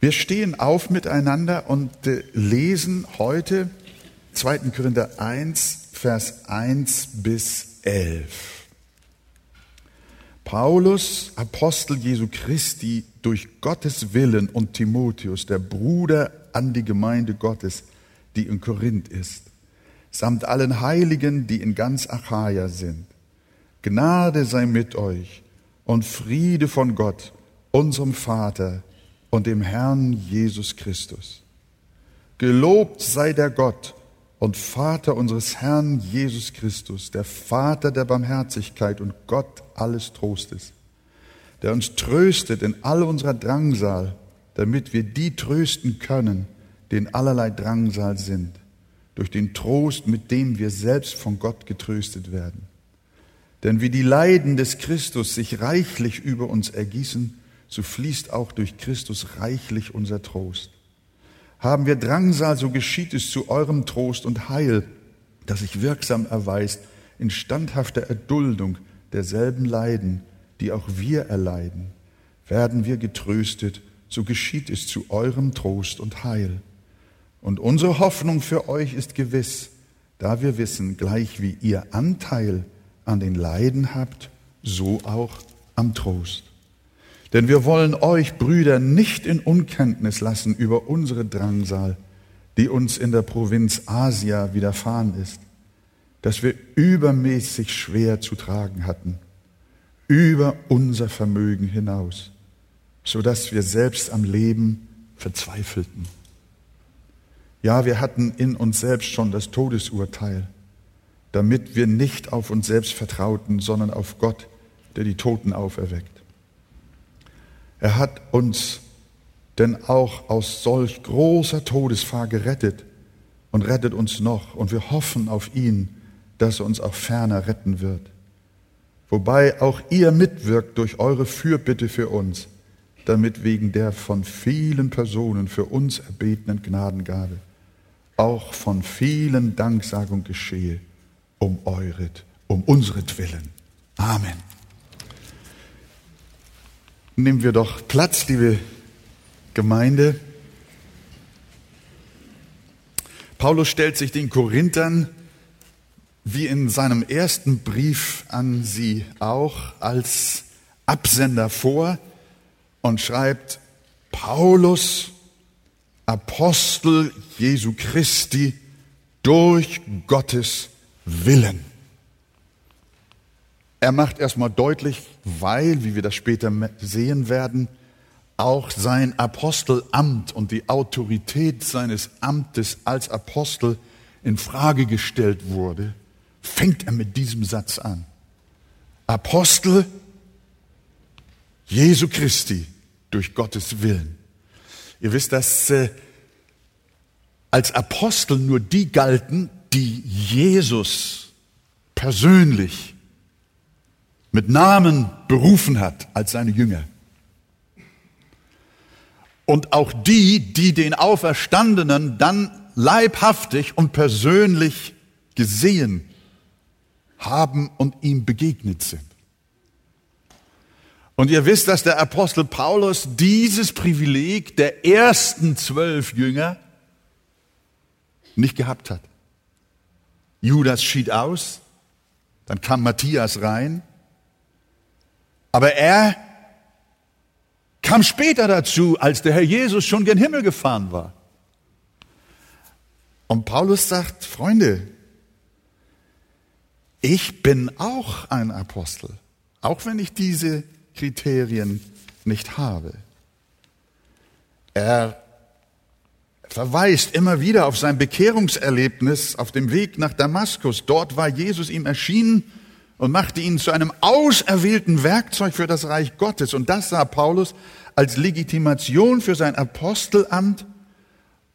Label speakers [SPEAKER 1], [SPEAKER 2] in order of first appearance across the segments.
[SPEAKER 1] Wir stehen auf miteinander und äh, lesen heute 2. Korinther 1, Vers 1 bis 11. Paulus, Apostel Jesu Christi, durch Gottes Willen und Timotheus, der Bruder an die Gemeinde Gottes, die in Korinth ist, samt allen Heiligen, die in ganz Achaia sind. Gnade sei mit euch und Friede von Gott, unserem Vater und dem Herrn Jesus Christus. Gelobt sei der Gott und Vater unseres Herrn Jesus Christus, der Vater der Barmherzigkeit und Gott alles Trostes, der uns tröstet in all unserer Drangsal, damit wir die trösten können, die in allerlei Drangsal sind, durch den Trost, mit dem wir selbst von Gott getröstet werden. Denn wie die Leiden des Christus sich reichlich über uns ergießen, so fließt auch durch Christus reichlich unser Trost. Haben wir Drangsal, so geschieht es zu eurem Trost und Heil, das sich wirksam erweist in standhafter Erduldung derselben Leiden, die auch wir erleiden. Werden wir getröstet, so geschieht es zu eurem Trost und Heil. Und unsere Hoffnung für euch ist gewiss, da wir wissen, gleich wie ihr Anteil an den Leiden habt, so auch am Trost. Denn wir wollen euch, Brüder, nicht in Unkenntnis lassen über unsere Drangsal, die uns in der Provinz Asia widerfahren ist, dass wir übermäßig schwer zu tragen hatten, über unser Vermögen hinaus, so dass wir selbst am Leben verzweifelten. Ja, wir hatten in uns selbst schon das Todesurteil, damit wir nicht auf uns selbst vertrauten, sondern auf Gott, der die Toten auferweckt. Er hat uns denn auch aus solch großer Todesfahr gerettet und rettet uns noch. Und wir hoffen auf ihn, dass er uns auch ferner retten wird. Wobei auch ihr mitwirkt durch eure Fürbitte für uns, damit wegen der von vielen Personen für uns erbetenen Gnadengabe auch von vielen Danksagung geschehe um euret, um unsretwillen. Amen nehmen wir doch Platz, liebe Gemeinde. Paulus stellt sich den Korinthern wie in seinem ersten Brief an sie auch als Absender vor und schreibt, Paulus, Apostel Jesu Christi, durch Gottes Willen. Er macht erstmal deutlich, weil, wie wir das später sehen werden, auch sein Apostelamt und die Autorität seines Amtes als Apostel in Frage gestellt wurde, fängt er mit diesem Satz an. Apostel Jesu Christi durch Gottes Willen. Ihr wisst, dass äh, als Apostel nur die galten, die Jesus persönlich mit Namen berufen hat als seine Jünger. Und auch die, die den Auferstandenen dann leibhaftig und persönlich gesehen haben und ihm begegnet sind. Und ihr wisst, dass der Apostel Paulus dieses Privileg der ersten zwölf Jünger nicht gehabt hat. Judas schied aus, dann kam Matthias rein, aber er kam später dazu, als der Herr Jesus schon gen Himmel gefahren war. Und Paulus sagt, Freunde, ich bin auch ein Apostel, auch wenn ich diese Kriterien nicht habe. Er verweist immer wieder auf sein Bekehrungserlebnis auf dem Weg nach Damaskus. Dort war Jesus ihm erschienen und machte ihn zu einem auserwählten Werkzeug für das Reich Gottes. Und das sah Paulus als Legitimation für sein Apostelamt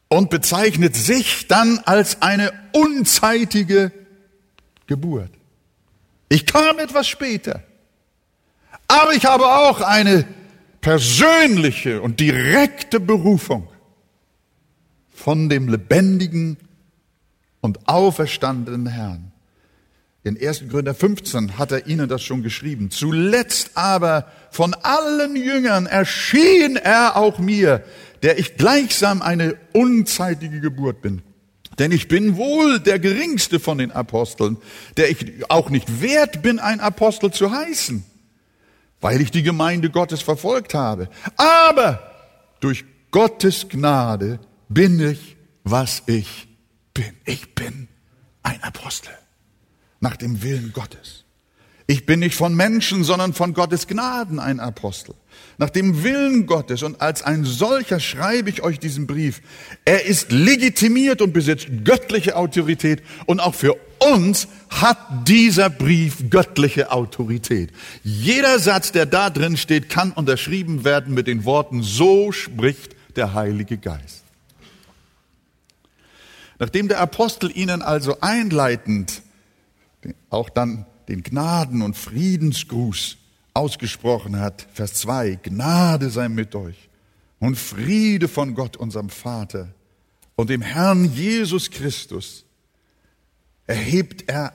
[SPEAKER 1] und bezeichnet sich dann als eine unzeitige Geburt. Ich kam etwas später, aber ich habe auch eine persönliche und direkte Berufung von dem lebendigen und auferstandenen Herrn. In 1. Korinther 15 hat er ihnen das schon geschrieben. Zuletzt aber von allen Jüngern erschien er auch mir, der ich gleichsam eine unzeitige Geburt bin. Denn ich bin wohl der geringste von den Aposteln, der ich auch nicht wert bin, ein Apostel zu heißen, weil ich die Gemeinde Gottes verfolgt habe. Aber durch Gottes Gnade bin ich, was ich bin. Ich bin ein Apostel nach dem Willen Gottes. Ich bin nicht von Menschen, sondern von Gottes Gnaden ein Apostel. Nach dem Willen Gottes und als ein solcher schreibe ich euch diesen Brief. Er ist legitimiert und besitzt göttliche Autorität und auch für uns hat dieser Brief göttliche Autorität. Jeder Satz, der da drin steht, kann unterschrieben werden mit den Worten, so spricht der Heilige Geist. Nachdem der Apostel ihnen also einleitend auch dann den Gnaden- und Friedensgruß ausgesprochen hat, Vers 2, Gnade sei mit euch und Friede von Gott, unserem Vater und dem Herrn Jesus Christus, erhebt er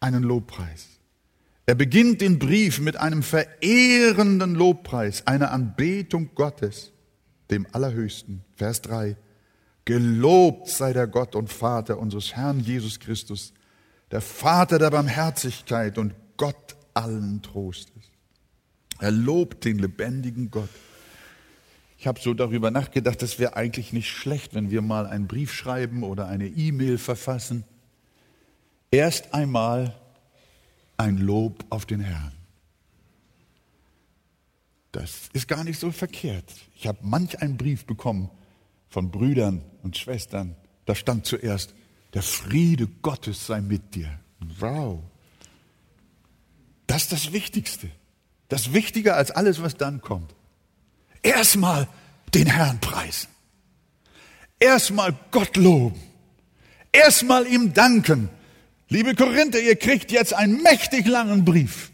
[SPEAKER 1] einen Lobpreis. Er beginnt den Brief mit einem verehrenden Lobpreis, einer Anbetung Gottes, dem Allerhöchsten. Vers 3. Gelobt sei der Gott und Vater unseres Herrn Jesus Christus, der Vater der Barmherzigkeit und Gott allen Trostes. Er lobt den lebendigen Gott. Ich habe so darüber nachgedacht, das wäre eigentlich nicht schlecht, wenn wir mal einen Brief schreiben oder eine E-Mail verfassen. Erst einmal ein Lob auf den Herrn. Das ist gar nicht so verkehrt. Ich habe manch einen Brief bekommen von Brüdern und Schwestern. Da stand zuerst, der Friede Gottes sei mit dir. Wow. Das ist das Wichtigste. Das Wichtiger als alles, was dann kommt. Erstmal den Herrn preisen. Erstmal Gott loben. Erstmal ihm danken. Liebe Korinther, ihr kriegt jetzt einen mächtig langen Brief.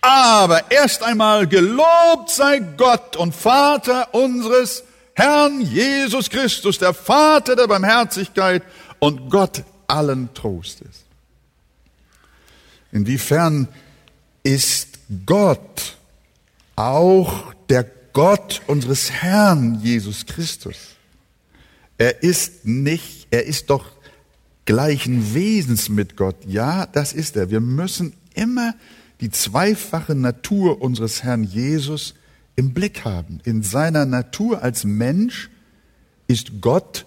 [SPEAKER 1] Aber erst einmal gelobt sei Gott und Vater unseres Herrn Jesus Christus, der Vater der Barmherzigkeit und Gott allen Trostes. Inwiefern ist Gott auch der Gott unseres Herrn Jesus Christus? Er ist nicht, er ist doch gleichen Wesens mit Gott. Ja, das ist er. Wir müssen immer die zweifache Natur unseres Herrn Jesus im Blick haben. In seiner Natur als Mensch ist Gott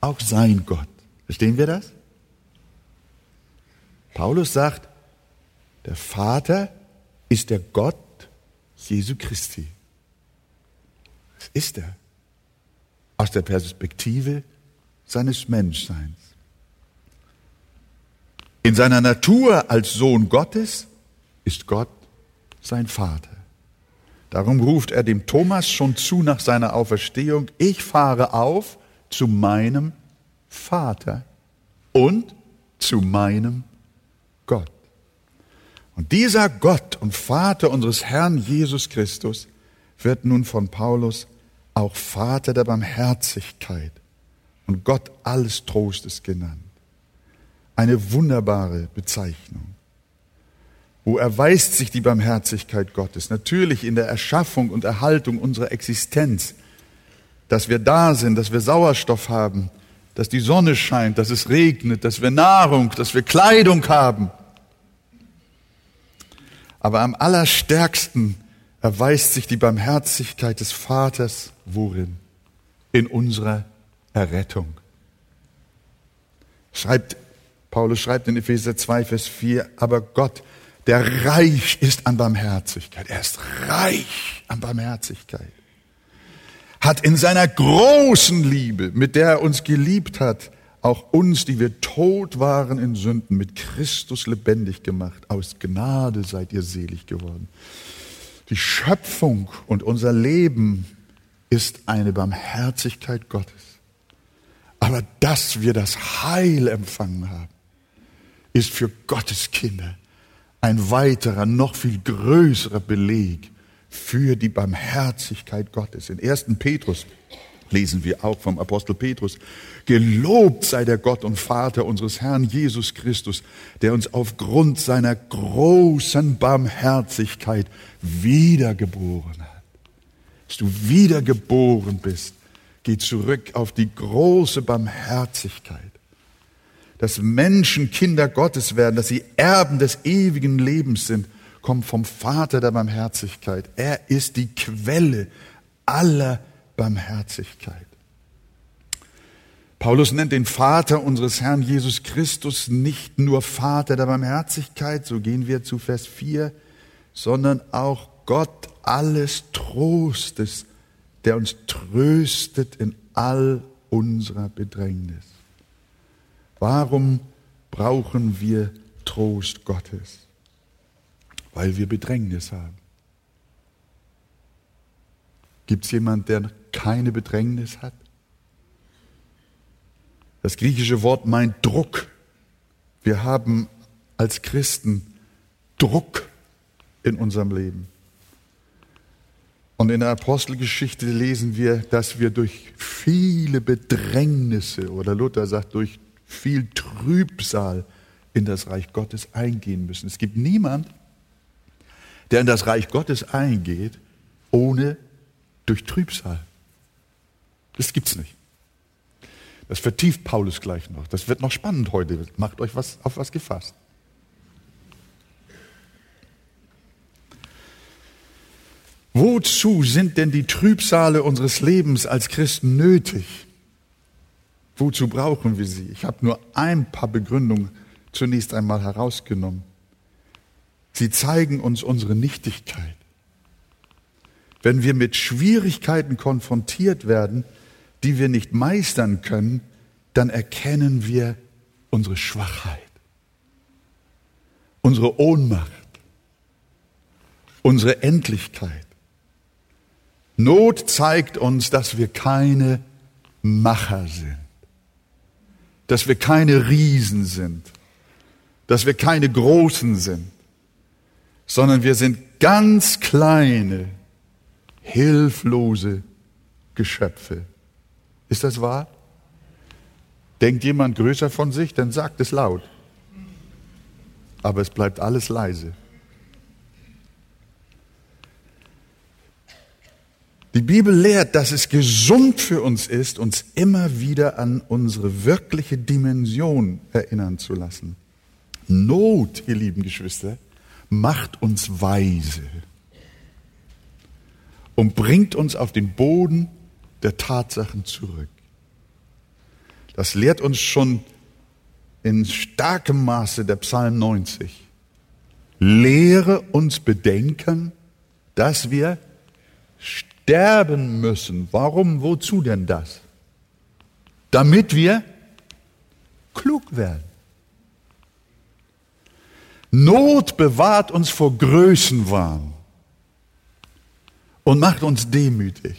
[SPEAKER 1] auch sein Gott. Verstehen wir das? Paulus sagt, der Vater ist der Gott Jesu Christi. Das ist er. Aus der Perspektive seines Menschseins. In seiner Natur als Sohn Gottes ist Gott sein Vater. Darum ruft er dem Thomas schon zu nach seiner Auferstehung, ich fahre auf zu meinem Vater und zu meinem Gott. Und dieser Gott und Vater unseres Herrn Jesus Christus wird nun von Paulus auch Vater der Barmherzigkeit und Gott alles Trostes genannt. Eine wunderbare Bezeichnung. Wo erweist sich die Barmherzigkeit Gottes? Natürlich in der Erschaffung und Erhaltung unserer Existenz, dass wir da sind, dass wir Sauerstoff haben, dass die Sonne scheint, dass es regnet, dass wir Nahrung, dass wir Kleidung haben. Aber am allerstärksten erweist sich die Barmherzigkeit des Vaters worin? In unserer Errettung. Schreibt, Paulus schreibt in Epheser 2, Vers 4, aber Gott, der reich ist an Barmherzigkeit, er ist reich an Barmherzigkeit hat in seiner großen Liebe, mit der er uns geliebt hat, auch uns, die wir tot waren in Sünden, mit Christus lebendig gemacht. Aus Gnade seid ihr selig geworden. Die Schöpfung und unser Leben ist eine Barmherzigkeit Gottes. Aber dass wir das Heil empfangen haben, ist für Gottes Kinder ein weiterer, noch viel größerer Beleg für die Barmherzigkeit Gottes. In 1. Petrus lesen wir auch vom Apostel Petrus, gelobt sei der Gott und Vater unseres Herrn Jesus Christus, der uns aufgrund seiner großen Barmherzigkeit wiedergeboren hat. dass du wiedergeboren bist. Geh zurück auf die große Barmherzigkeit. Dass Menschen Kinder Gottes werden, dass sie Erben des ewigen Lebens sind, kommt vom Vater der Barmherzigkeit. Er ist die Quelle aller Barmherzigkeit. Paulus nennt den Vater unseres Herrn Jesus Christus nicht nur Vater der Barmherzigkeit, so gehen wir zu Vers 4, sondern auch Gott alles Trostes, der uns tröstet in all unserer Bedrängnis. Warum brauchen wir Trost Gottes? Weil wir Bedrängnis haben. Gibt es jemanden, der keine Bedrängnis hat? Das griechische Wort meint Druck. Wir haben als Christen Druck in unserem Leben. Und in der Apostelgeschichte lesen wir, dass wir durch viele Bedrängnisse oder Luther sagt, durch viel Trübsal in das Reich Gottes eingehen müssen. Es gibt niemand, der in das Reich Gottes eingeht, ohne durch Trübsal. Das gibt's nicht. Das vertieft Paulus gleich noch. Das wird noch spannend heute. Macht euch was, auf was gefasst. Wozu sind denn die Trübsale unseres Lebens als Christen nötig? Wozu brauchen wir sie? Ich habe nur ein paar Begründungen zunächst einmal herausgenommen. Sie zeigen uns unsere Nichtigkeit. Wenn wir mit Schwierigkeiten konfrontiert werden, die wir nicht meistern können, dann erkennen wir unsere Schwachheit, unsere Ohnmacht, unsere Endlichkeit. Not zeigt uns, dass wir keine Macher sind, dass wir keine Riesen sind, dass wir keine Großen sind, sondern wir sind ganz kleine, hilflose Geschöpfe. Ist das wahr? Denkt jemand größer von sich, dann sagt es laut. Aber es bleibt alles leise. Die Bibel lehrt, dass es gesund für uns ist, uns immer wieder an unsere wirkliche Dimension erinnern zu lassen. Not, ihr lieben Geschwister, macht uns weise und bringt uns auf den Boden der Tatsachen zurück. Das lehrt uns schon in starkem Maße der Psalm 90. Lehre uns bedenken, dass wir sterben müssen. Warum, wozu denn das? Damit wir klug werden. Not bewahrt uns vor Größenwahn und macht uns demütig.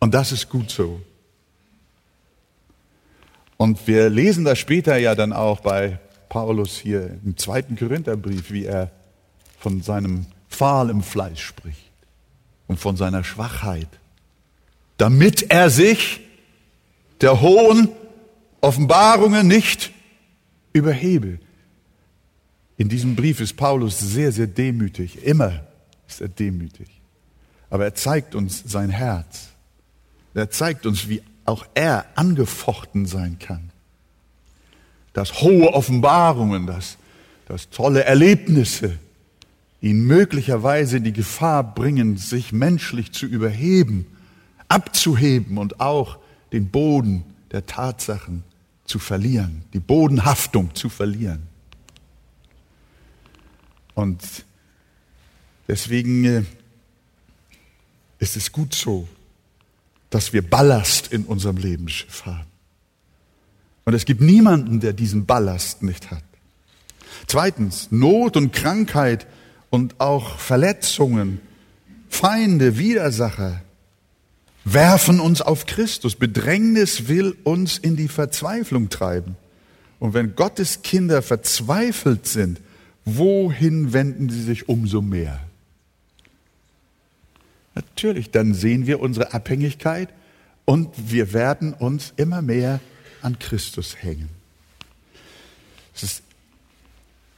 [SPEAKER 1] Und das ist gut so. Und wir lesen das später ja dann auch bei Paulus hier im zweiten Korintherbrief, wie er von seinem Pfahl im Fleisch spricht und von seiner Schwachheit, damit er sich der hohen Offenbarungen nicht überhebe. In diesem Brief ist Paulus sehr, sehr demütig. Immer ist er demütig. Aber er zeigt uns sein Herz. Er zeigt uns, wie auch er angefochten sein kann. Dass hohe Offenbarungen, dass, dass tolle Erlebnisse, ihn möglicherweise in die Gefahr bringen, sich menschlich zu überheben, abzuheben und auch den Boden der Tatsachen zu verlieren, die Bodenhaftung zu verlieren. Und deswegen äh, ist es gut so, dass wir Ballast in unserem Lebensschiff haben. Und es gibt niemanden, der diesen Ballast nicht hat. Zweitens, Not und Krankheit und auch Verletzungen, Feinde, Widersacher werfen uns auf Christus. Bedrängnis will uns in die Verzweiflung treiben. Und wenn Gottes Kinder verzweifelt sind, wohin wenden sie sich umso mehr? Natürlich, dann sehen wir unsere Abhängigkeit und wir werden uns immer mehr an Christus hängen. Es ist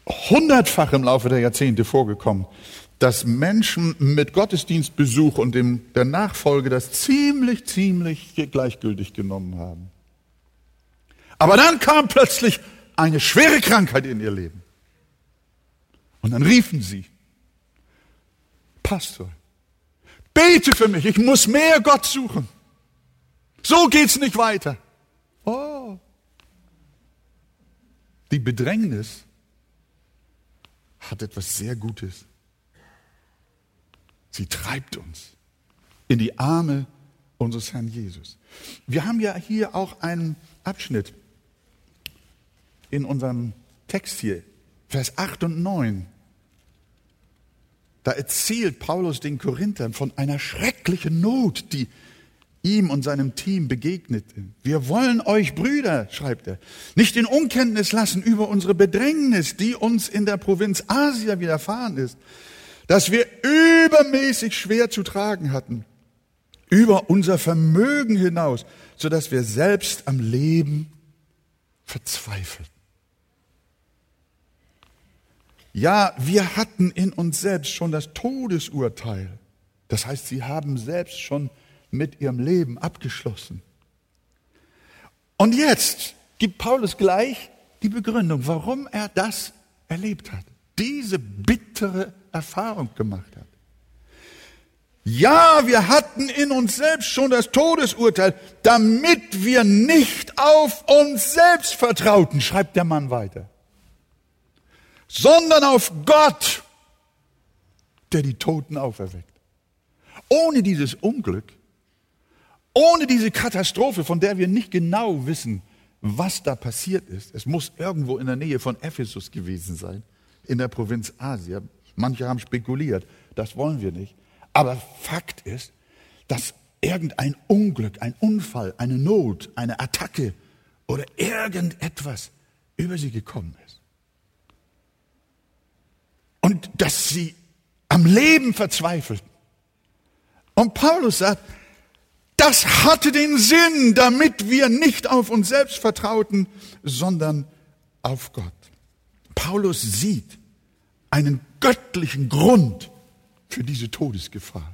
[SPEAKER 1] hundertfach im Laufe der Jahrzehnte vorgekommen, dass Menschen mit Gottesdienstbesuch und dem, der Nachfolge das ziemlich, ziemlich gleichgültig genommen haben. Aber dann kam plötzlich eine schwere Krankheit in ihr Leben. Und dann riefen sie, Pastor, bete für mich, ich muss mehr Gott suchen. So geht's nicht weiter. Oh. Die Bedrängnis hat etwas sehr Gutes. Sie treibt uns in die Arme unseres Herrn Jesus. Wir haben ja hier auch einen Abschnitt in unserem Text hier, Vers 8 und 9. Da erzählt Paulus den Korinthern von einer schrecklichen Not, die ihm und seinem Team begegnete. Wir wollen euch, Brüder, schreibt er, nicht in Unkenntnis lassen über unsere Bedrängnis, die uns in der Provinz Asia widerfahren ist, dass wir übermäßig schwer zu tragen hatten, über unser Vermögen hinaus, so dass wir selbst am Leben verzweifelten. Ja, wir hatten in uns selbst schon das Todesurteil. Das heißt, sie haben selbst schon mit ihrem Leben abgeschlossen. Und jetzt gibt Paulus gleich die Begründung, warum er das erlebt hat, diese bittere Erfahrung gemacht hat. Ja, wir hatten in uns selbst schon das Todesurteil, damit wir nicht auf uns selbst vertrauten, schreibt der Mann weiter sondern auf Gott, der die Toten auferweckt. Ohne dieses Unglück, ohne diese Katastrophe, von der wir nicht genau wissen, was da passiert ist. Es muss irgendwo in der Nähe von Ephesus gewesen sein, in der Provinz Asia. Manche haben spekuliert, das wollen wir nicht. Aber Fakt ist, dass irgendein Unglück, ein Unfall, eine Not, eine Attacke oder irgendetwas über sie gekommen ist und dass sie am Leben verzweifelten. Und Paulus sagt, das hatte den Sinn, damit wir nicht auf uns selbst vertrauten, sondern auf Gott. Paulus sieht einen göttlichen Grund für diese Todesgefahr.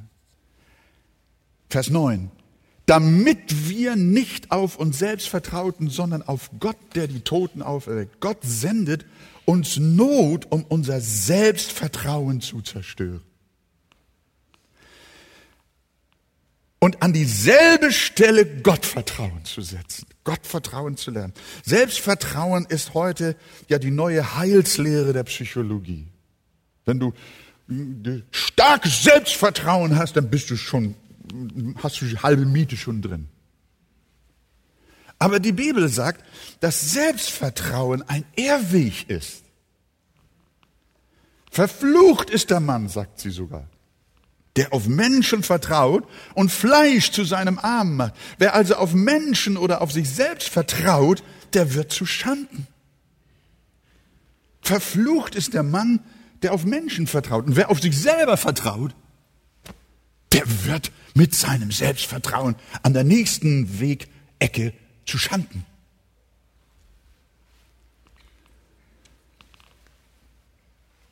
[SPEAKER 1] Vers 9. Damit wir nicht auf uns selbst vertrauten, sondern auf Gott, der die Toten auferweckt. Gott sendet uns Not, um unser Selbstvertrauen zu zerstören. Und an dieselbe Stelle Gottvertrauen zu setzen, Gottvertrauen zu lernen. Selbstvertrauen ist heute ja die neue Heilslehre der Psychologie. Wenn du starkes Selbstvertrauen hast, dann bist du schon, hast du die halbe Miete schon drin. Aber die Bibel sagt, dass Selbstvertrauen ein Irrweg ist. Verflucht ist der Mann, sagt sie sogar, der auf Menschen vertraut und Fleisch zu seinem Arm macht. Wer also auf Menschen oder auf sich selbst vertraut, der wird zu Schanden. Verflucht ist der Mann, der auf Menschen vertraut. Und wer auf sich selber vertraut, der wird mit seinem Selbstvertrauen an der nächsten Wegecke zu Schanden.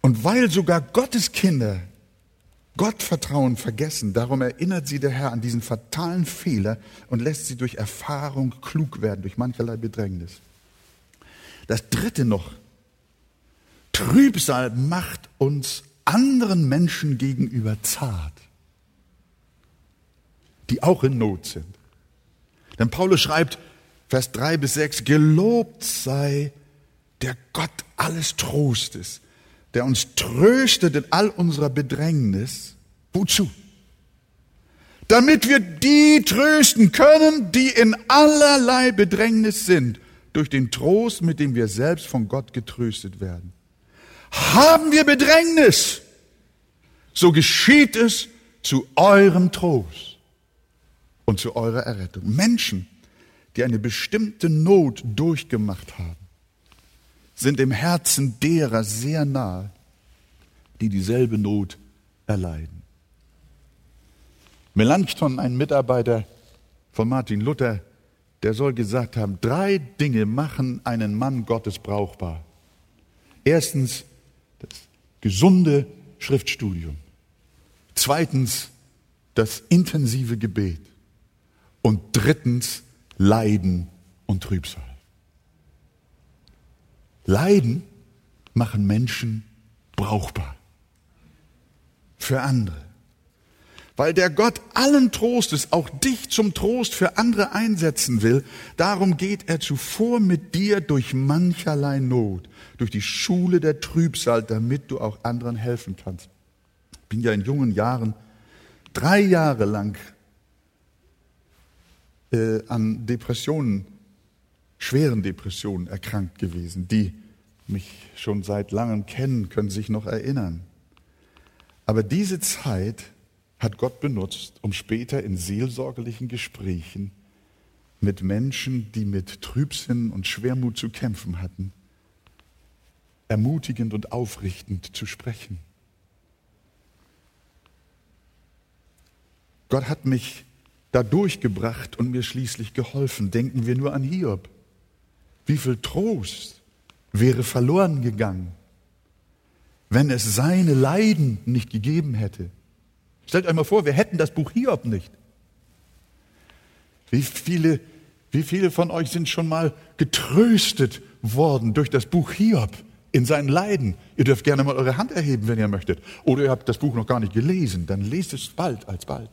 [SPEAKER 1] Und weil sogar Gottes Kinder Gottvertrauen vergessen, darum erinnert sie der Herr an diesen fatalen Fehler und lässt sie durch Erfahrung klug werden, durch mancherlei Bedrängnis. Das dritte noch, Trübsal macht uns anderen Menschen gegenüber zart, die auch in Not sind. Denn Paulus schreibt, Vers 3 bis 6, gelobt sei der Gott alles Trostes, der uns tröstet in all unserer Bedrängnis. Wozu? Damit wir die trösten können, die in allerlei Bedrängnis sind, durch den Trost, mit dem wir selbst von Gott getröstet werden. Haben wir Bedrängnis, so geschieht es zu eurem Trost und zu eurer Errettung. Menschen, die eine bestimmte Not durchgemacht haben, sind im Herzen derer sehr nahe, die dieselbe Not erleiden. Melanchthon, ein Mitarbeiter von Martin Luther, der soll gesagt haben, drei Dinge machen einen Mann Gottes brauchbar. Erstens das gesunde Schriftstudium. Zweitens das intensive Gebet. Und drittens Leiden und Trübsal. Leiden machen Menschen brauchbar für andere. Weil der Gott allen Trostes auch dich zum Trost für andere einsetzen will, darum geht er zuvor mit dir durch mancherlei Not, durch die Schule der Trübsal, damit du auch anderen helfen kannst. Ich bin ja in jungen Jahren drei Jahre lang äh, an Depressionen, schweren Depressionen erkrankt gewesen. Die mich schon seit langem kennen, können sich noch erinnern. Aber diese Zeit hat Gott benutzt, um später in seelsorgerlichen Gesprächen mit Menschen, die mit Trübsinn und Schwermut zu kämpfen hatten, ermutigend und aufrichtend zu sprechen. Gott hat mich da durchgebracht und mir schließlich geholfen. Denken wir nur an Hiob. Wie viel Trost wäre verloren gegangen, wenn es seine Leiden nicht gegeben hätte. Stellt euch mal vor, wir hätten das Buch Hiob nicht. Wie viele, wie viele von euch sind schon mal getröstet worden durch das Buch Hiob in seinen Leiden? Ihr dürft gerne mal eure Hand erheben, wenn ihr möchtet. Oder ihr habt das Buch noch gar nicht gelesen, dann lest es bald als bald.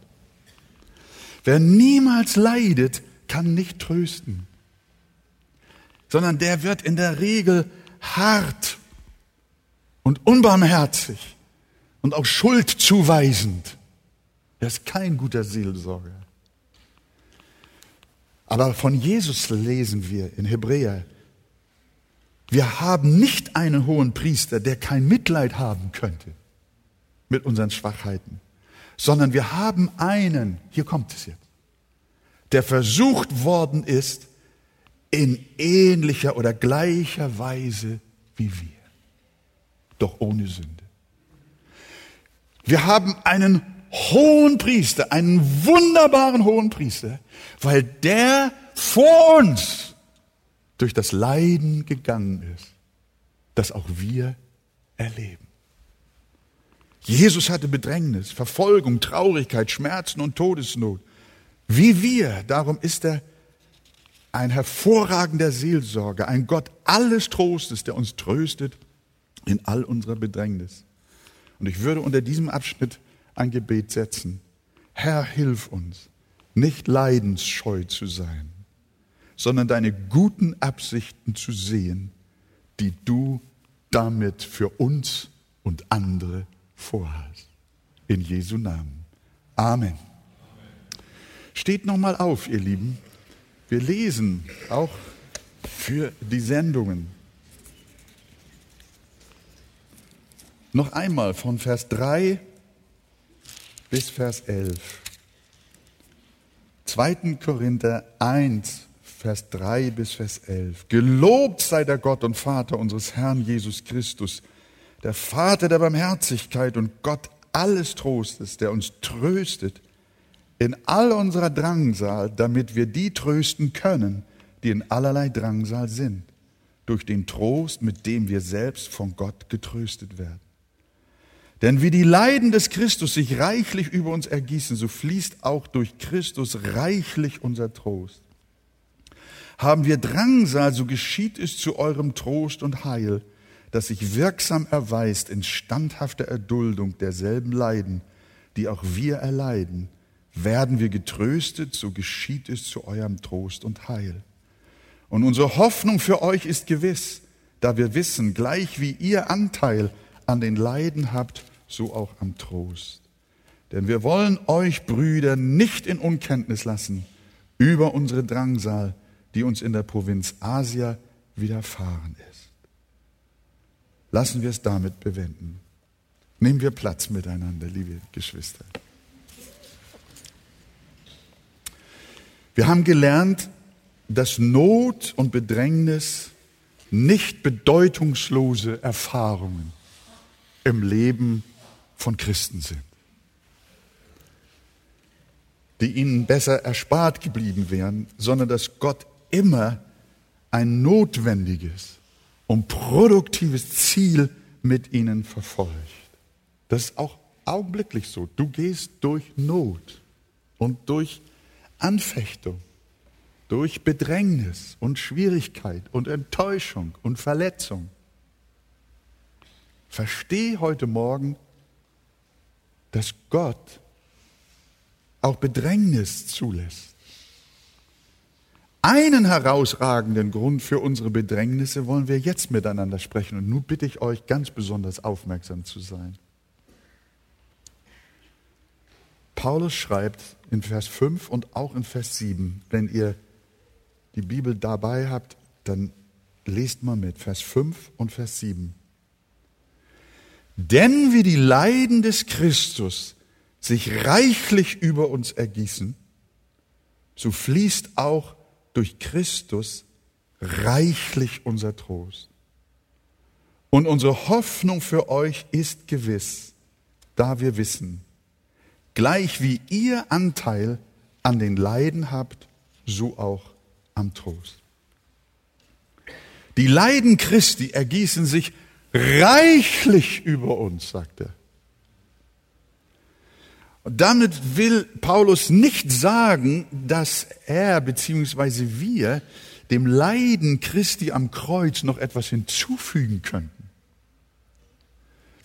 [SPEAKER 1] Wer niemals leidet, kann nicht trösten, sondern der wird in der Regel hart und unbarmherzig und auch schuldzuweisend. Er ist kein guter Seelsorger. Aber von Jesus lesen wir in Hebräer, wir haben nicht einen hohen Priester, der kein Mitleid haben könnte mit unseren Schwachheiten, sondern wir haben einen, hier kommt es jetzt, der versucht worden ist in ähnlicher oder gleicher Weise wie wir, doch ohne Sünde. Wir haben einen hohen Priester, einen wunderbaren hohen Priester, weil der vor uns durch das Leiden gegangen ist, das auch wir erleben. Jesus hatte Bedrängnis, Verfolgung, Traurigkeit, Schmerzen und Todesnot. Wie wir, darum ist er ein hervorragender Seelsorger, ein Gott alles Trostes, der uns tröstet in all unserer Bedrängnis. Und ich würde unter diesem Abschnitt ein Gebet setzen. Herr, hilf uns, nicht leidensscheu zu sein, sondern deine guten Absichten zu sehen, die du damit für uns und andere vorhast. In Jesu Namen. Amen. Steht nochmal auf, ihr Lieben. Wir lesen auch für die Sendungen. Noch einmal von Vers 3 bis Vers 11. 2. Korinther 1, Vers 3 bis Vers 11. Gelobt sei der Gott und Vater unseres Herrn Jesus Christus, der Vater der Barmherzigkeit und Gott alles Trostes, der uns tröstet in all unserer Drangsal, damit wir die trösten können, die in allerlei Drangsal sind, durch den Trost, mit dem wir selbst von Gott getröstet werden. Denn wie die Leiden des Christus sich reichlich über uns ergießen, so fließt auch durch Christus reichlich unser Trost. Haben wir Drangsal, so geschieht es zu eurem Trost und Heil, das sich wirksam erweist in standhafter Erduldung derselben Leiden, die auch wir erleiden werden wir getröstet, so geschieht es zu eurem Trost und Heil. Und unsere Hoffnung für euch ist gewiss, da wir wissen, gleich wie ihr Anteil an den Leiden habt, so auch am Trost. Denn wir wollen euch, Brüder, nicht in Unkenntnis lassen über unsere Drangsal, die uns in der Provinz Asia widerfahren ist. Lassen wir es damit bewenden. Nehmen wir Platz miteinander, liebe Geschwister. Wir haben gelernt, dass Not und Bedrängnis nicht bedeutungslose Erfahrungen im Leben von Christen sind, die ihnen besser erspart geblieben wären, sondern dass Gott immer ein notwendiges und produktives Ziel mit ihnen verfolgt. Das ist auch augenblicklich so. Du gehst durch Not und durch Anfechtung, durch Bedrängnis und Schwierigkeit und Enttäuschung und Verletzung. Versteh heute Morgen, dass Gott auch Bedrängnis zulässt. Einen herausragenden Grund für unsere Bedrängnisse wollen wir jetzt miteinander sprechen. Und nun bitte ich euch ganz besonders aufmerksam zu sein. Paulus schreibt in Vers 5 und auch in Vers 7, wenn ihr die Bibel dabei habt, dann lest mal mit, Vers 5 und Vers 7. Denn wie die Leiden des Christus sich reichlich über uns ergießen, so fließt auch durch Christus reichlich unser Trost. Und unsere Hoffnung für euch ist gewiss, da wir wissen, gleich wie ihr Anteil an den Leiden habt, so auch am Trost. Die Leiden Christi ergießen sich reichlich über uns, sagt er. Und damit will Paulus nicht sagen, dass er bzw. wir dem Leiden Christi am Kreuz noch etwas hinzufügen könnten.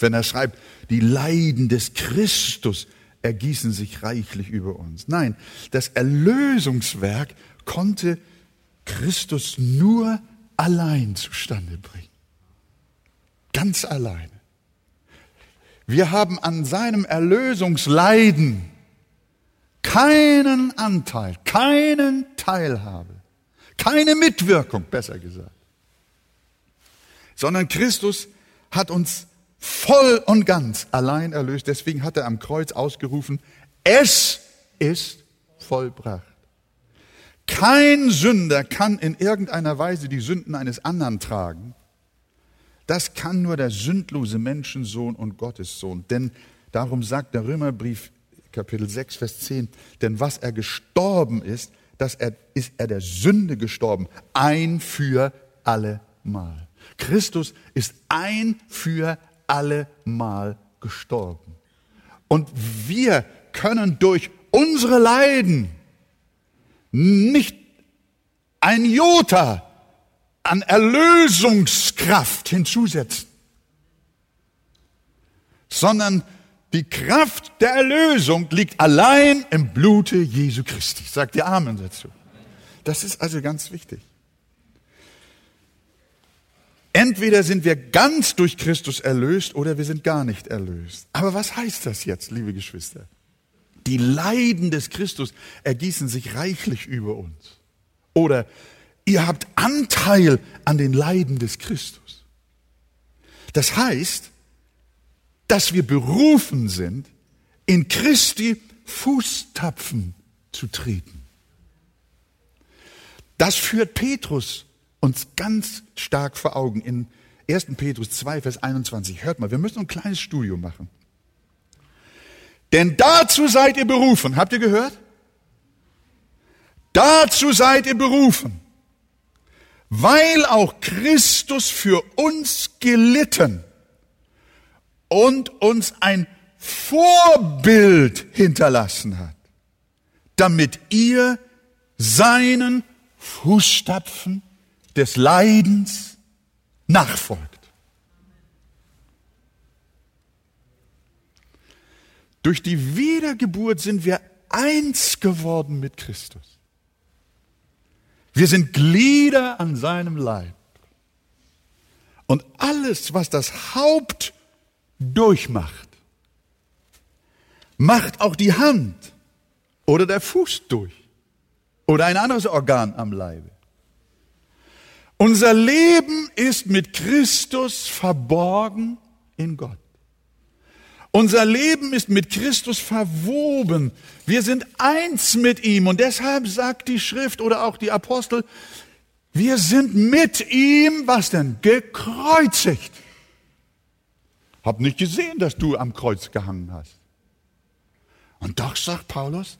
[SPEAKER 1] Wenn er schreibt, die Leiden des Christus ergießen sich reichlich über uns. Nein, das Erlösungswerk konnte Christus nur allein zustande bringen. Ganz alleine. Wir haben an seinem Erlösungsleiden keinen Anteil, keinen Teilhabe, keine Mitwirkung, besser gesagt. Sondern Christus hat uns voll und ganz allein erlöst. Deswegen hat er am Kreuz ausgerufen, es ist vollbracht. Kein Sünder kann in irgendeiner Weise die Sünden eines anderen tragen. Das kann nur der sündlose Menschensohn und Gottessohn. Denn darum sagt der Römerbrief Kapitel 6, Vers 10, denn was er gestorben ist, das er, ist er der Sünde gestorben, ein für alle Mal. Christus ist ein für alle Mal gestorben. Und wir können durch unsere Leiden nicht ein Jota an Erlösungskraft hinzusetzen, sondern die Kraft der Erlösung liegt allein im Blute Jesu Christi. Sagt ihr Amen dazu. Das ist also ganz wichtig. Entweder sind wir ganz durch Christus erlöst oder wir sind gar nicht erlöst. Aber was heißt das jetzt, liebe Geschwister? Die Leiden des Christus ergießen sich reichlich über uns. Oder ihr habt Anteil an den Leiden des Christus. Das heißt, dass wir berufen sind, in Christi Fußtapfen zu treten. Das führt Petrus uns ganz stark vor Augen in 1. Petrus 2, Vers 21. Hört mal, wir müssen ein kleines Studium machen. Denn dazu seid ihr berufen. Habt ihr gehört? Dazu seid ihr berufen, weil auch Christus für uns gelitten und uns ein Vorbild hinterlassen hat, damit ihr seinen Fußstapfen des Leidens nachfolgt. Durch die Wiedergeburt sind wir eins geworden mit Christus. Wir sind Glieder an seinem Leib. Und alles, was das Haupt durchmacht, macht auch die Hand oder der Fuß durch oder ein anderes Organ am Leibe. Unser Leben ist mit Christus verborgen in Gott. Unser Leben ist mit Christus verwoben. Wir sind eins mit ihm. Und deshalb sagt die Schrift oder auch die Apostel, wir sind mit ihm, was denn? Gekreuzigt. Hab nicht gesehen, dass du am Kreuz gehangen hast. Und doch sagt Paulus,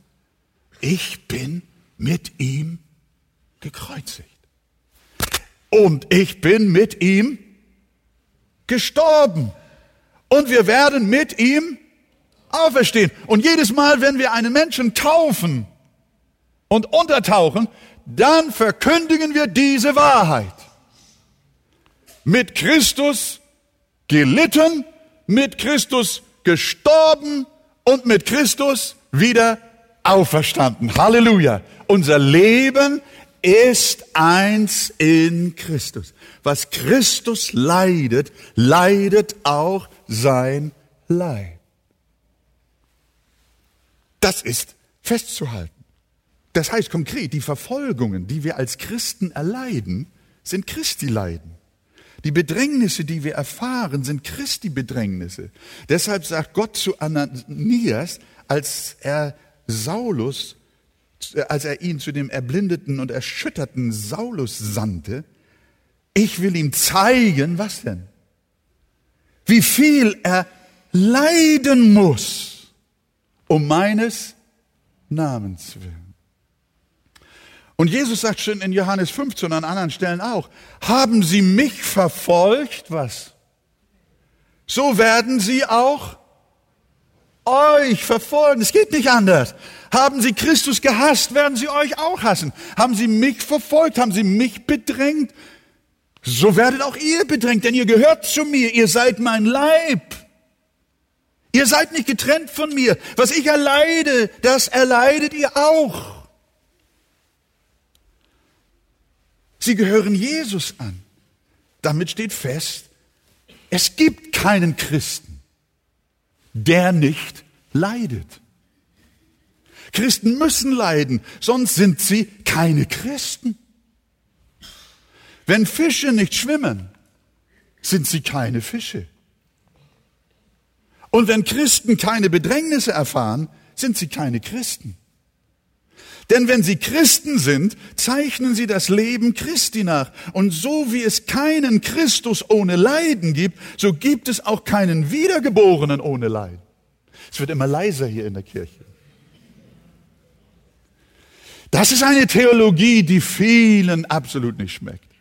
[SPEAKER 1] ich bin mit ihm gekreuzigt und ich bin mit ihm gestorben. Und wir werden mit ihm auferstehen. Und jedes Mal, wenn wir einen Menschen taufen und untertauchen, dann verkündigen wir diese Wahrheit. Mit Christus gelitten, mit Christus gestorben und mit Christus wieder auferstanden. Halleluja. Unser Leben ist eins in Christus. Was Christus leidet, leidet auch sein Leib. Das ist festzuhalten. Das heißt konkret, die Verfolgungen, die wir als Christen erleiden, sind Christi Leiden. Die Bedrängnisse, die wir erfahren, sind Christi Bedrängnisse. Deshalb sagt Gott zu Ananias, als er Saulus, als er ihn zu dem erblindeten und erschütterten Saulus sandte, ich will ihm zeigen, was denn? Wie viel er leiden muss, um meines Namens willen. Und Jesus sagt schon in Johannes 15 und an anderen Stellen auch, haben sie mich verfolgt, was? So werden sie auch euch verfolgen. Es geht nicht anders. Haben sie Christus gehasst, werden sie euch auch hassen. Haben sie mich verfolgt, haben sie mich bedrängt, so werdet auch ihr bedrängt, denn ihr gehört zu mir, ihr seid mein Leib. Ihr seid nicht getrennt von mir. Was ich erleide, das erleidet ihr auch. Sie gehören Jesus an. Damit steht fest, es gibt keinen Christen, der nicht leidet. Christen müssen leiden, sonst sind sie keine Christen. Wenn Fische nicht schwimmen, sind sie keine Fische. Und wenn Christen keine Bedrängnisse erfahren, sind sie keine Christen. Denn wenn sie Christen sind, zeichnen sie das Leben Christi nach. Und so wie es keinen Christus ohne Leiden gibt, so gibt es auch keinen Wiedergeborenen ohne Leiden. Es wird immer leiser hier in der Kirche. Das ist eine Theologie, die vielen absolut nicht schmeckt.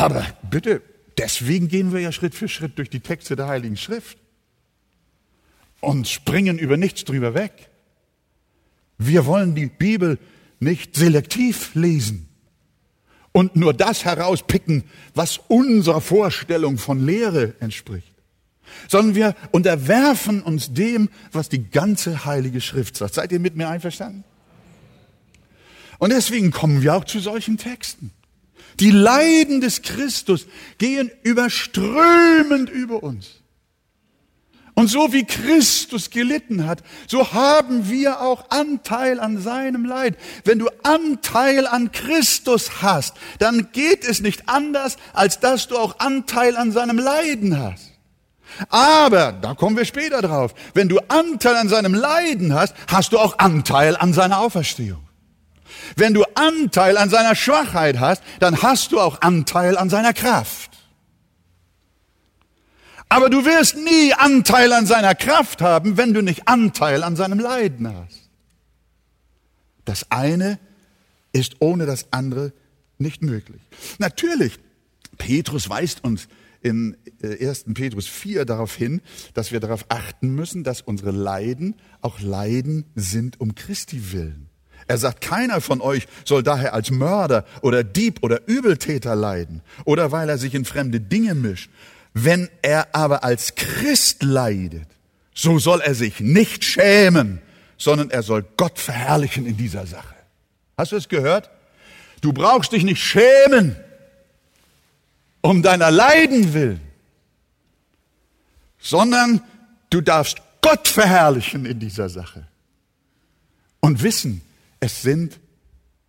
[SPEAKER 1] Aber bitte, deswegen gehen wir ja Schritt für Schritt durch die Texte der Heiligen Schrift und springen über nichts drüber weg. Wir wollen die Bibel nicht selektiv lesen und nur das herauspicken, was unserer Vorstellung von Lehre entspricht, sondern wir unterwerfen uns dem, was die ganze Heilige Schrift sagt. Seid ihr mit mir einverstanden? Und deswegen kommen wir auch zu solchen Texten. Die Leiden des Christus gehen überströmend über uns. Und so wie Christus gelitten hat, so haben wir auch Anteil an seinem Leid. Wenn du Anteil an Christus hast, dann geht es nicht anders, als dass du auch Anteil an seinem Leiden hast. Aber, da kommen wir später drauf, wenn du Anteil an seinem Leiden hast, hast du auch Anteil an seiner Auferstehung. Wenn du Anteil an seiner Schwachheit hast, dann hast du auch Anteil an seiner Kraft. Aber du wirst nie Anteil an seiner Kraft haben, wenn du nicht Anteil an seinem Leiden hast. Das eine ist ohne das andere nicht möglich. Natürlich, Petrus weist uns in 1. Äh, Petrus 4 darauf hin, dass wir darauf achten müssen, dass unsere Leiden auch Leiden sind um Christi willen. Er sagt, keiner von euch soll daher als Mörder oder Dieb oder Übeltäter leiden oder weil er sich in fremde Dinge mischt. Wenn er aber als Christ leidet, so soll er sich nicht schämen, sondern er soll Gott verherrlichen in dieser Sache. Hast du es gehört? Du brauchst dich nicht schämen um deiner Leiden willen, sondern du darfst Gott verherrlichen in dieser Sache und wissen, es sind,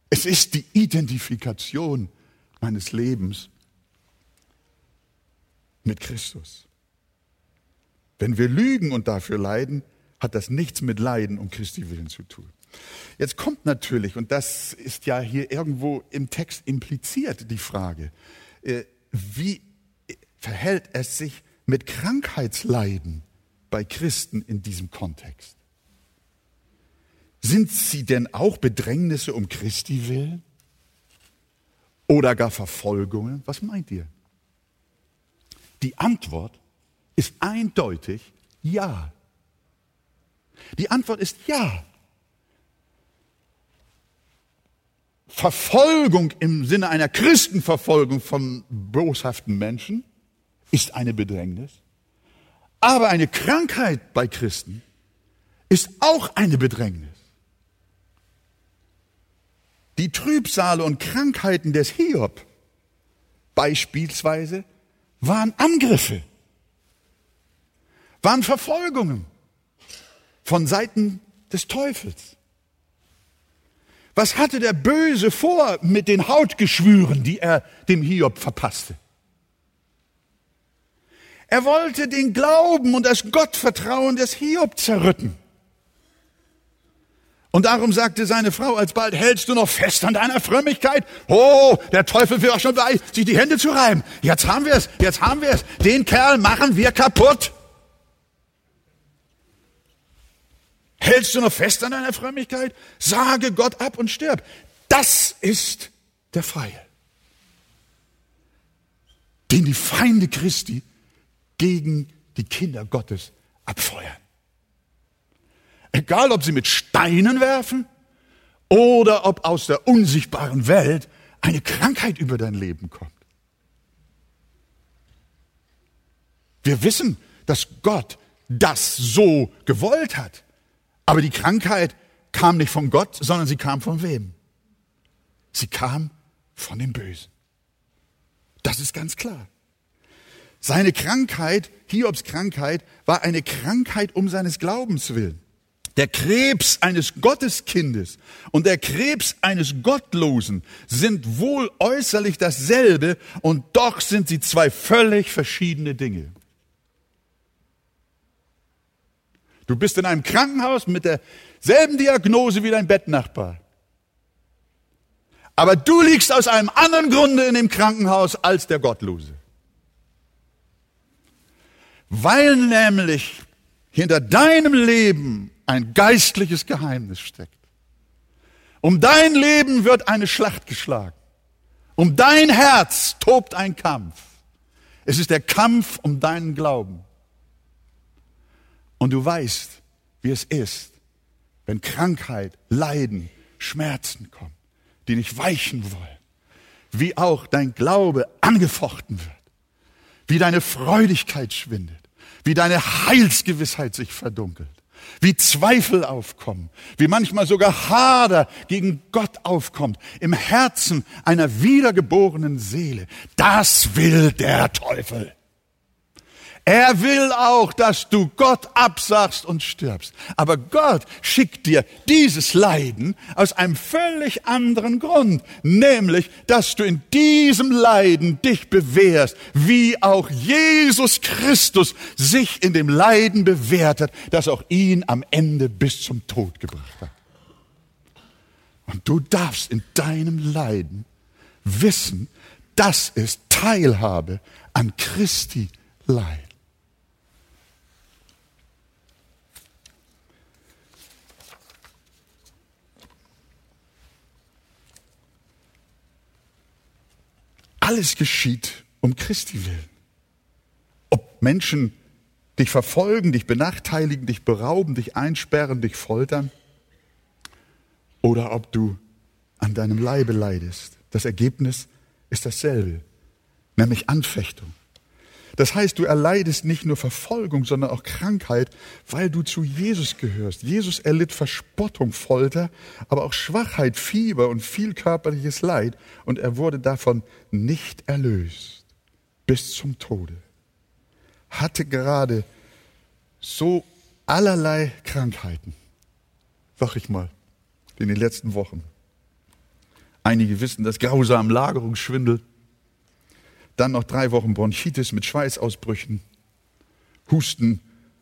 [SPEAKER 1] es ist die Identifikation meines Lebens mit Christus. Wenn wir lügen und dafür leiden, hat das nichts mit Leiden um Christi willen zu tun. Jetzt kommt natürlich, und das ist ja hier irgendwo im Text impliziert, die Frage, äh, wie verhält es sich mit Krankheitsleiden bei Christen in diesem Kontext? Sind sie denn auch Bedrängnisse um Christi willen? Oder gar Verfolgungen? Was meint ihr? Die Antwort ist eindeutig ja. Die Antwort ist ja. Verfolgung im Sinne einer Christenverfolgung von boshaften Menschen ist eine Bedrängnis. Aber eine Krankheit bei Christen ist auch eine Bedrängnis. Die Trübsale und Krankheiten des Hiob beispielsweise waren Angriffe, waren Verfolgungen von Seiten des Teufels. Was hatte der Böse vor mit den Hautgeschwüren, die er dem Hiob verpasste? Er wollte den Glauben und das Gottvertrauen des Hiob zerrütten. Und darum sagte seine Frau alsbald, hältst du noch fest an deiner Frömmigkeit? Oh, der Teufel auch schon bei, sich die Hände zu reiben. Jetzt haben wir es, jetzt haben wir es. Den Kerl machen wir kaputt. Hältst du noch fest an deiner Frömmigkeit? Sage Gott ab und stirb. Das ist der Freie, den die Feinde Christi gegen die Kinder Gottes abfeuern. Egal, ob sie mit Steinen werfen oder ob aus der unsichtbaren Welt eine Krankheit über dein Leben kommt. Wir wissen, dass Gott das so gewollt hat. Aber die Krankheit kam nicht von Gott, sondern sie kam von wem? Sie kam von dem Bösen. Das ist ganz klar. Seine Krankheit, Hiobs Krankheit, war eine Krankheit um seines Glaubens willen. Der Krebs eines Gotteskindes und der Krebs eines Gottlosen sind wohl äußerlich dasselbe und doch sind sie zwei völlig verschiedene Dinge. Du bist in einem Krankenhaus mit derselben Diagnose wie dein Bettnachbar. Aber du liegst aus einem anderen Grunde in dem Krankenhaus als der Gottlose. Weil nämlich hinter deinem Leben ein geistliches Geheimnis steckt. Um dein Leben wird eine Schlacht geschlagen. Um dein Herz tobt ein Kampf. Es ist der Kampf um deinen Glauben. Und du weißt, wie es ist, wenn Krankheit, Leiden, Schmerzen kommen, die nicht weichen wollen. Wie auch dein Glaube angefochten wird. Wie deine Freudigkeit schwindet. Wie deine Heilsgewissheit sich verdunkelt wie Zweifel aufkommen, wie manchmal sogar Hader gegen Gott aufkommt, im Herzen einer wiedergeborenen Seele. Das will der Teufel. Er will auch, dass du Gott absagst und stirbst. Aber Gott schickt dir dieses Leiden aus einem völlig anderen Grund, nämlich, dass du in diesem Leiden dich bewährst, wie auch Jesus Christus sich in dem Leiden bewährt hat, das auch ihn am Ende bis zum Tod gebracht hat. Und du darfst in deinem Leiden wissen, das ist Teilhabe an Christi Leid. Alles geschieht um Christi willen. Ob Menschen dich verfolgen, dich benachteiligen, dich berauben, dich einsperren, dich foltern, oder ob du an deinem Leibe leidest. Das Ergebnis ist dasselbe, nämlich Anfechtung. Das heißt, du erleidest nicht nur Verfolgung, sondern auch Krankheit, weil du zu Jesus gehörst. Jesus erlitt Verspottung, Folter, aber auch Schwachheit, Fieber und viel körperliches Leid und er wurde davon nicht erlöst bis zum Tode. Hatte gerade so allerlei Krankheiten, sag ich mal, in den letzten Wochen. Einige wissen das grausam Lagerungsschwindel, dann noch drei Wochen Bronchitis mit Schweißausbrüchen, Husten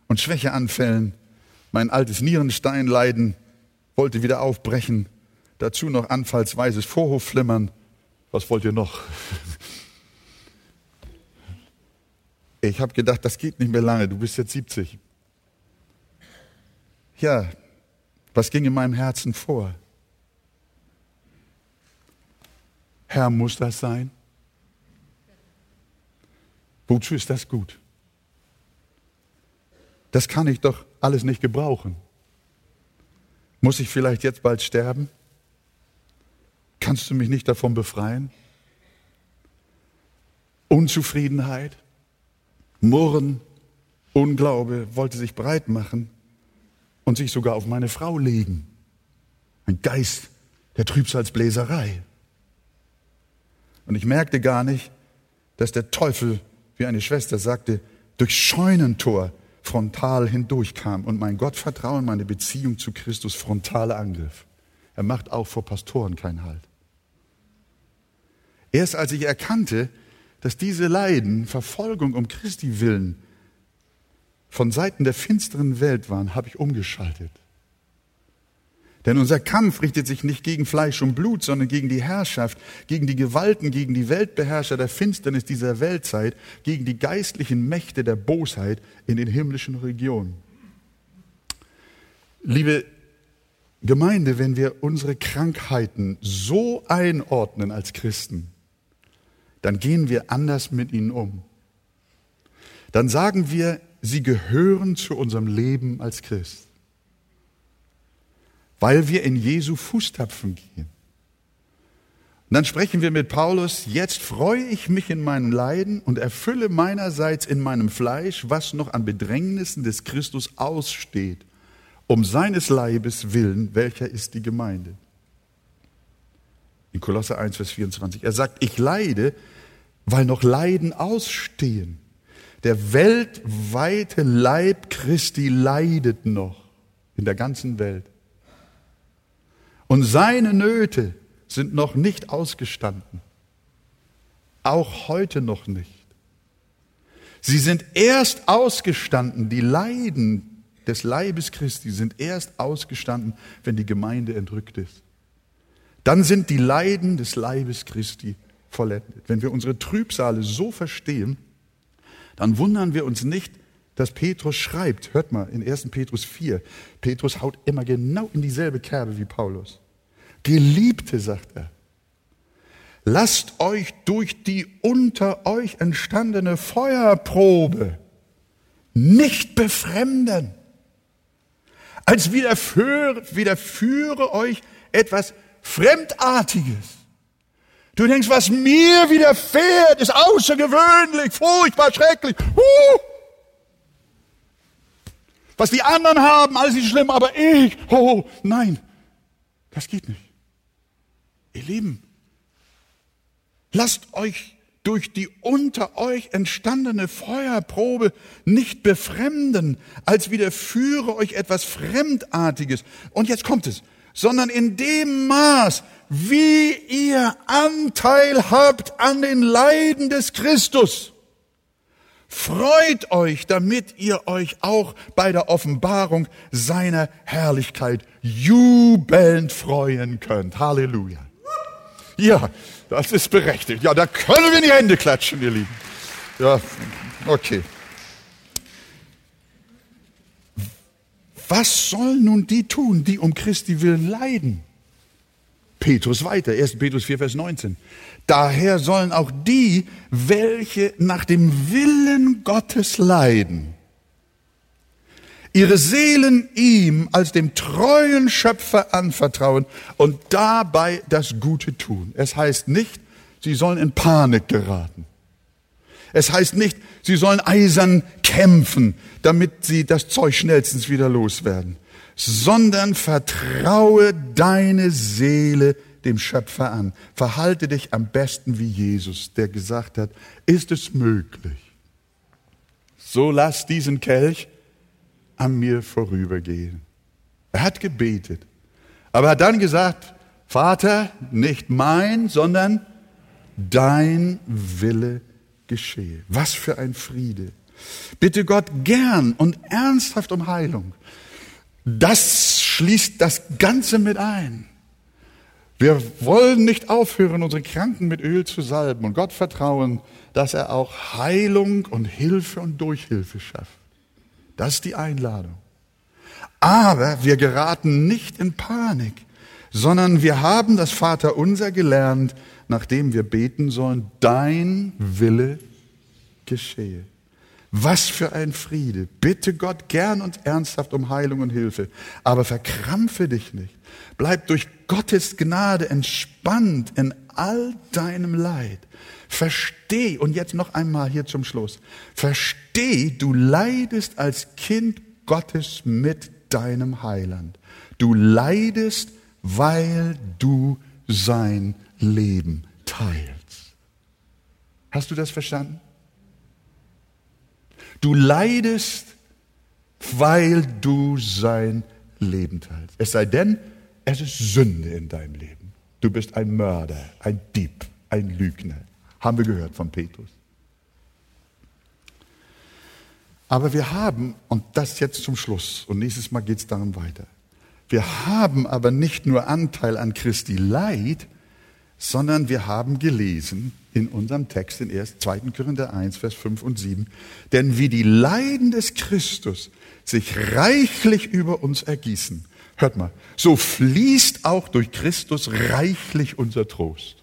[SPEAKER 1] und Schwächeanfällen. Mein altes Nierensteinleiden wollte wieder aufbrechen. Dazu noch anfallsweises Vorhofflimmern. Was wollt ihr noch? Ich habe gedacht, das geht nicht mehr lange. Du bist jetzt 70. Ja, was ging in meinem Herzen vor? Herr, muss das sein? Wozu ist das gut? Das kann ich doch alles nicht gebrauchen. Muss ich vielleicht jetzt bald sterben? Kannst du mich nicht davon befreien? Unzufriedenheit, Murren, Unglaube wollte sich breit machen und sich sogar auf meine Frau legen. Ein Geist der Trübsalsbläserei. Und ich merkte gar nicht, dass der Teufel, wie eine Schwester sagte, durch Scheunentor frontal hindurchkam und mein Gottvertrauen, meine Beziehung zu Christus frontal angriff. Er macht auch vor Pastoren keinen Halt. Erst als ich erkannte, dass diese Leiden, Verfolgung um Christi willen, von Seiten der finsteren Welt waren, habe ich umgeschaltet. Denn unser Kampf richtet sich nicht gegen Fleisch und Blut, sondern gegen die Herrschaft, gegen die Gewalten, gegen die Weltbeherrscher der Finsternis dieser Weltzeit, gegen die geistlichen Mächte der Bosheit in den himmlischen Regionen. Liebe Gemeinde, wenn wir unsere Krankheiten so einordnen als Christen, dann gehen wir anders mit ihnen um. Dann sagen wir, sie gehören zu unserem Leben als Christ weil wir in Jesu Fußtapfen gehen. Und dann sprechen wir mit Paulus, jetzt freue ich mich in meinen Leiden und erfülle meinerseits in meinem Fleisch, was noch an Bedrängnissen des Christus aussteht, um seines Leibes willen, welcher ist die Gemeinde. In Kolosse 1, Vers 24. Er sagt, ich leide, weil noch Leiden ausstehen. Der weltweite Leib Christi leidet noch in der ganzen Welt. Und seine Nöte sind noch nicht ausgestanden. Auch heute noch nicht. Sie sind erst ausgestanden, die Leiden des Leibes Christi sind erst ausgestanden, wenn die Gemeinde entrückt ist. Dann sind die Leiden des Leibes Christi vollendet. Wenn wir unsere Trübsale so verstehen, dann wundern wir uns nicht, dass Petrus schreibt, hört mal in 1. Petrus 4, Petrus haut immer genau in dieselbe Kerbe wie Paulus. Geliebte, sagt er, lasst euch durch die unter euch entstandene Feuerprobe nicht befremden, als widerführe, widerführe euch etwas Fremdartiges. Du denkst, was mir widerfährt, ist außergewöhnlich, furchtbar, schrecklich. Huh! Was die anderen haben, alles ist schlimm, aber ich, oh, nein, das geht nicht. Ihr Lieben, lasst euch durch die unter euch entstandene Feuerprobe nicht befremden, als widerführe euch etwas Fremdartiges. Und jetzt kommt es, sondern in dem Maß, wie ihr Anteil habt an den Leiden des Christus Freut euch, damit ihr euch auch bei der Offenbarung seiner Herrlichkeit jubelnd freuen könnt. Halleluja. Ja, das ist berechtigt. Ja, da können wir in die Hände klatschen, ihr Lieben. Ja, okay. Was sollen nun die tun, die um Christi willen leiden? Petrus weiter, 1. Petrus 4, Vers 19. Daher sollen auch die, welche nach dem Willen Gottes leiden, ihre Seelen ihm als dem treuen Schöpfer anvertrauen und dabei das Gute tun. Es heißt nicht, sie sollen in Panik geraten. Es heißt nicht, sie sollen eisern kämpfen, damit sie das Zeug schnellstens wieder loswerden, sondern vertraue deine Seele dem Schöpfer an. Verhalte dich am besten wie Jesus, der gesagt hat, ist es möglich? So lass diesen Kelch an mir vorübergehen. Er hat gebetet, aber er hat dann gesagt, Vater, nicht mein, sondern dein Wille geschehe. Was für ein Friede. Bitte Gott gern und ernsthaft um Heilung. Das schließt das Ganze mit ein. Wir wollen nicht aufhören, unsere Kranken mit Öl zu salben und Gott vertrauen, dass er auch Heilung und Hilfe und Durchhilfe schafft. Das ist die Einladung. Aber wir geraten nicht in Panik, sondern wir haben das Vaterunser gelernt, nachdem wir beten sollen, dein Wille geschehe. Was für ein Friede. Bitte Gott gern und ernsthaft um Heilung und Hilfe. Aber verkrampfe dich nicht. Bleib durch Gottes Gnade entspannt in all deinem Leid. Versteh, und jetzt noch einmal hier zum Schluss. Versteh, du leidest als Kind Gottes mit deinem Heiland. Du leidest, weil du sein Leben teilst. Hast du das verstanden? Du leidest, weil du sein Leben teilst. Es sei denn, es ist Sünde in deinem Leben. Du bist ein Mörder, ein Dieb, ein Lügner. Haben wir gehört von Petrus. Aber wir haben, und das jetzt zum Schluss, und nächstes Mal geht es darum weiter, wir haben aber nicht nur Anteil an Christi Leid, sondern wir haben gelesen in unserem Text in 2. Korinther 1, Vers 5 und 7, denn wie die Leiden des Christus sich reichlich über uns ergießen, hört mal, so fließt auch durch Christus reichlich unser Trost.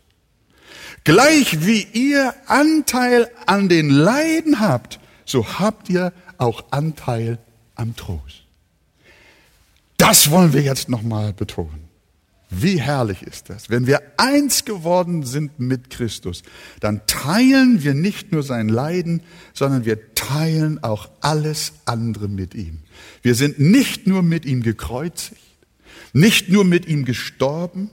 [SPEAKER 1] Gleich wie ihr Anteil an den Leiden habt, so habt ihr auch Anteil am Trost. Das wollen wir jetzt nochmal betonen. Wie herrlich ist das. Wenn wir eins geworden sind mit Christus, dann teilen wir nicht nur sein Leiden, sondern wir teilen auch alles andere mit ihm. Wir sind nicht nur mit ihm gekreuzigt, nicht nur mit ihm gestorben,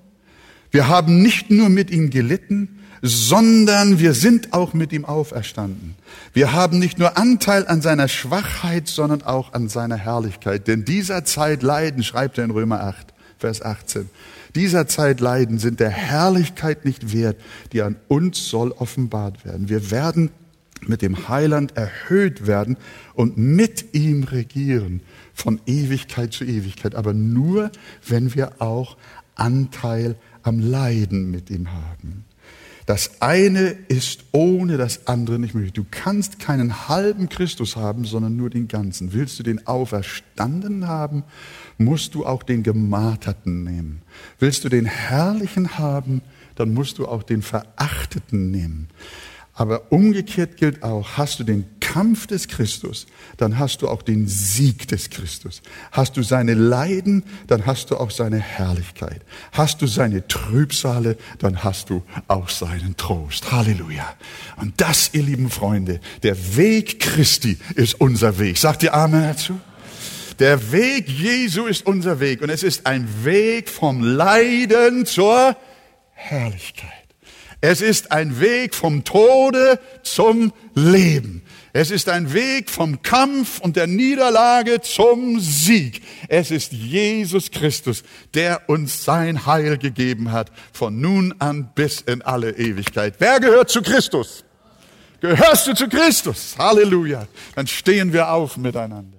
[SPEAKER 1] wir haben nicht nur mit ihm gelitten, sondern wir sind auch mit ihm auferstanden. Wir haben nicht nur Anteil an seiner Schwachheit, sondern auch an seiner Herrlichkeit. Denn dieser Zeit Leiden, schreibt er in Römer 8, Vers 18, dieser Zeit Leiden sind der Herrlichkeit nicht wert, die an uns soll offenbart werden. Wir werden mit dem Heiland erhöht werden und mit ihm regieren von Ewigkeit zu Ewigkeit, aber nur, wenn wir auch Anteil am Leiden mit ihm haben. Das eine ist ohne das andere nicht möglich. Du kannst keinen halben Christus haben, sondern nur den ganzen. Willst du den Auferstandenen haben, musst du auch den Gemarterten nehmen. Willst du den Herrlichen haben, dann musst du auch den Verachteten nehmen. Aber umgekehrt gilt auch, hast du den Kampf des Christus, dann hast du auch den Sieg des Christus. Hast du seine Leiden, dann hast du auch seine Herrlichkeit. Hast du seine Trübsale, dann hast du auch seinen Trost. Halleluja. Und das, ihr lieben Freunde, der Weg Christi ist unser Weg. Sagt ihr Amen dazu? Der Weg Jesu ist unser Weg und es ist ein Weg vom Leiden zur Herrlichkeit. Es ist ein Weg vom Tode zum Leben. Es ist ein Weg vom Kampf und der Niederlage zum Sieg. Es ist Jesus Christus, der uns sein Heil gegeben hat, von nun an bis in alle Ewigkeit. Wer gehört zu Christus? Gehörst du zu Christus? Halleluja. Dann stehen wir auf miteinander.